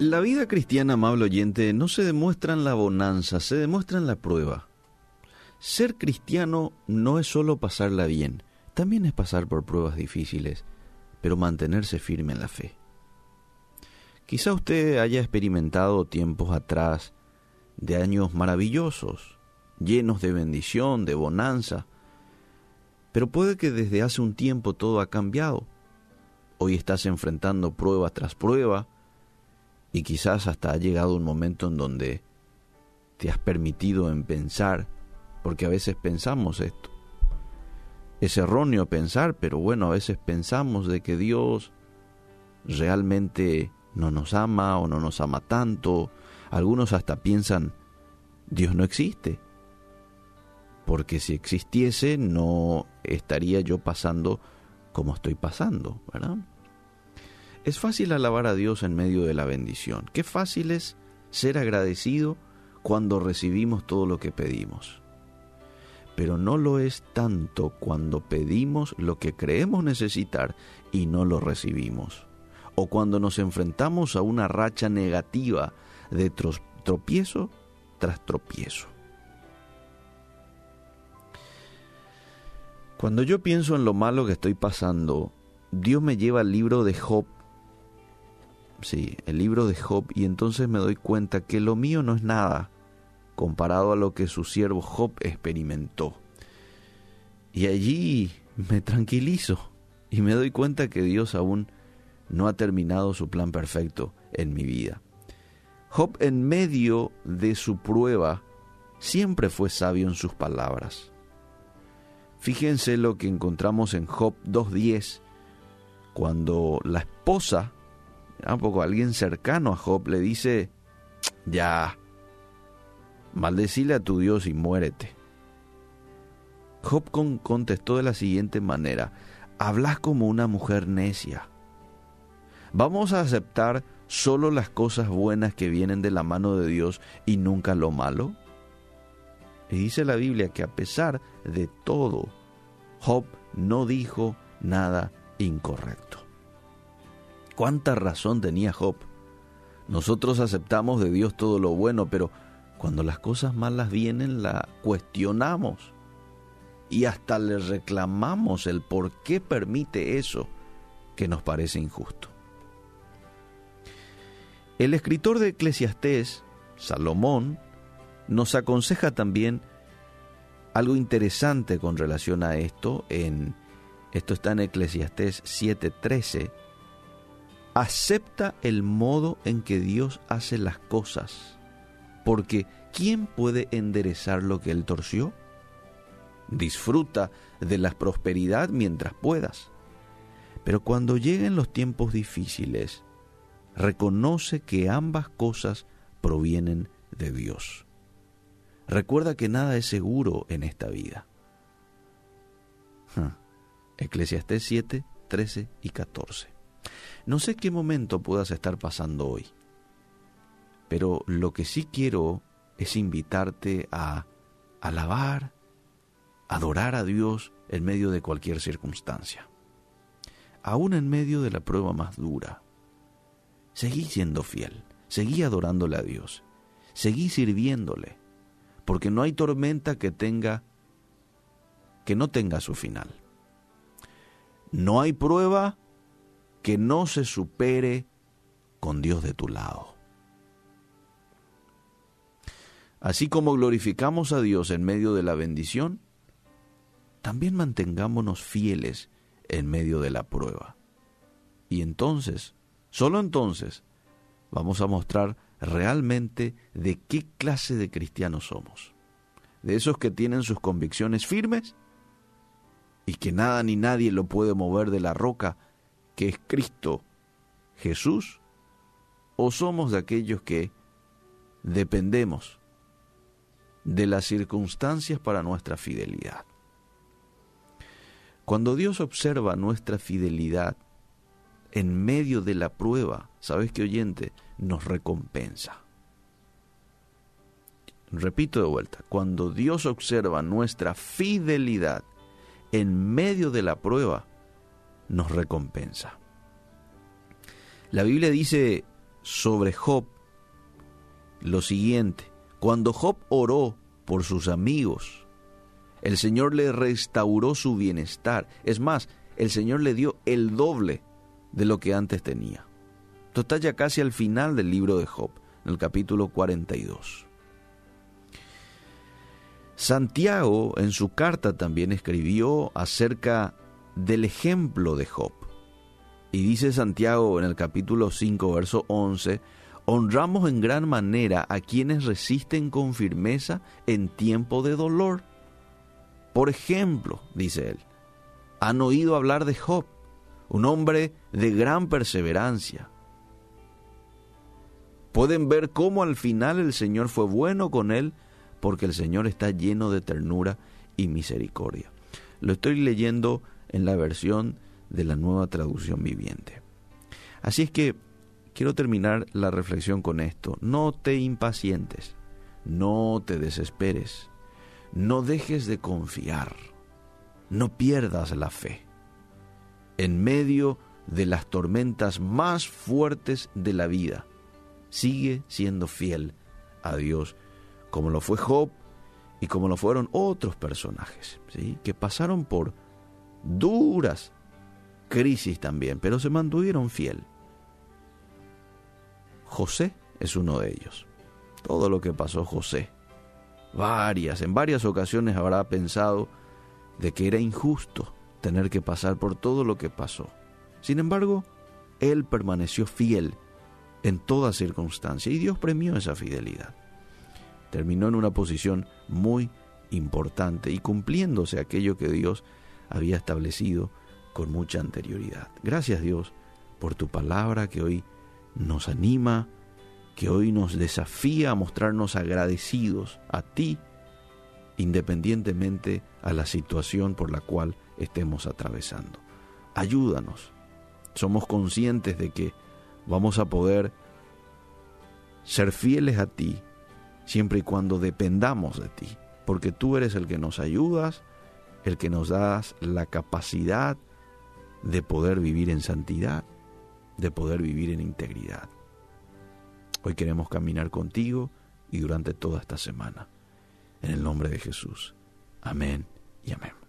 La vida cristiana, amable oyente, no se demuestra en la bonanza, se demuestra en la prueba. Ser cristiano no es solo pasarla bien, también es pasar por pruebas difíciles, pero mantenerse firme en la fe. Quizá usted haya experimentado tiempos atrás de años maravillosos, llenos de bendición, de bonanza, pero puede que desde hace un tiempo todo ha cambiado. Hoy estás enfrentando prueba tras prueba, y quizás hasta ha llegado un momento en donde te has permitido en pensar, porque a veces pensamos esto. Es erróneo pensar, pero bueno, a veces pensamos de que Dios realmente no nos ama o no nos ama tanto. Algunos hasta piensan, Dios no existe. Porque si existiese no estaría yo pasando como estoy pasando, ¿verdad? Es fácil alabar a Dios en medio de la bendición. Qué fácil es ser agradecido cuando recibimos todo lo que pedimos. Pero no lo es tanto cuando pedimos lo que creemos necesitar y no lo recibimos. O cuando nos enfrentamos a una racha negativa de tropiezo tras tropiezo. Cuando yo pienso en lo malo que estoy pasando, Dios me lleva al libro de Job sí, el libro de Job, y entonces me doy cuenta que lo mío no es nada comparado a lo que su siervo Job experimentó. Y allí me tranquilizo y me doy cuenta que Dios aún no ha terminado su plan perfecto en mi vida. Job en medio de su prueba siempre fue sabio en sus palabras. Fíjense lo que encontramos en Job 2.10, cuando la esposa un poco alguien cercano a Job le dice, ya, maldecile a tu Dios y muérete. Job contestó de la siguiente manera, hablas como una mujer necia. ¿Vamos a aceptar solo las cosas buenas que vienen de la mano de Dios y nunca lo malo? Y dice la Biblia que a pesar de todo, Job no dijo nada incorrecto. Cuánta razón tenía Job. Nosotros aceptamos de Dios todo lo bueno, pero cuando las cosas malas vienen la cuestionamos y hasta le reclamamos el por qué permite eso que nos parece injusto. El escritor de Eclesiastés, Salomón, nos aconseja también algo interesante con relación a esto en esto está en Eclesiastés 7:13 acepta el modo en que Dios hace las cosas, porque ¿quién puede enderezar lo que Él torció? Disfruta de la prosperidad mientras puedas, pero cuando lleguen los tiempos difíciles, reconoce que ambas cosas provienen de Dios. Recuerda que nada es seguro en esta vida. Eclesiastés 7, 13 y 14. No sé qué momento puedas estar pasando hoy, pero lo que sí quiero es invitarte a alabar, adorar a Dios en medio de cualquier circunstancia, aún en medio de la prueba más dura. Seguí siendo fiel, seguí adorándole a Dios, seguí sirviéndole, porque no hay tormenta que tenga que no tenga su final. No hay prueba que no se supere con Dios de tu lado. Así como glorificamos a Dios en medio de la bendición, también mantengámonos fieles en medio de la prueba. Y entonces, solo entonces, vamos a mostrar realmente de qué clase de cristianos somos. De esos que tienen sus convicciones firmes y que nada ni nadie lo puede mover de la roca que es Cristo Jesús o somos de aquellos que dependemos de las circunstancias para nuestra fidelidad. Cuando Dios observa nuestra fidelidad en medio de la prueba, ¿sabes qué oyente? Nos recompensa. Repito de vuelta, cuando Dios observa nuestra fidelidad en medio de la prueba, nos recompensa. La Biblia dice, sobre Job lo siguiente. Cuando Job oró por sus amigos, el Señor le restauró su bienestar. Es más, el Señor le dio el doble de lo que antes tenía. Esto está ya casi al final del libro de Job, en el capítulo 42. Santiago en su carta también escribió acerca del ejemplo de Job. Y dice Santiago en el capítulo 5, verso 11, honramos en gran manera a quienes resisten con firmeza en tiempo de dolor. Por ejemplo, dice él, han oído hablar de Job, un hombre de gran perseverancia. Pueden ver cómo al final el Señor fue bueno con él porque el Señor está lleno de ternura y misericordia. Lo estoy leyendo en la versión de la nueva traducción viviente. Así es que quiero terminar la reflexión con esto. No te impacientes, no te desesperes, no dejes de confiar, no pierdas la fe. En medio de las tormentas más fuertes de la vida, sigue siendo fiel a Dios como lo fue Job y como lo fueron otros personajes, ¿sí? que pasaron por duras crisis también, pero se mantuvieron fiel. José es uno de ellos. Todo lo que pasó José, varias, en varias ocasiones habrá pensado de que era injusto tener que pasar por todo lo que pasó. Sin embargo, él permaneció fiel en toda circunstancia y Dios premió esa fidelidad terminó en una posición muy importante y cumpliéndose aquello que Dios había establecido con mucha anterioridad. Gracias Dios por tu palabra que hoy nos anima, que hoy nos desafía a mostrarnos agradecidos a ti, independientemente a la situación por la cual estemos atravesando. Ayúdanos. Somos conscientes de que vamos a poder ser fieles a ti siempre y cuando dependamos de ti, porque tú eres el que nos ayudas, el que nos das la capacidad de poder vivir en santidad, de poder vivir en integridad. Hoy queremos caminar contigo y durante toda esta semana. En el nombre de Jesús. Amén y amén.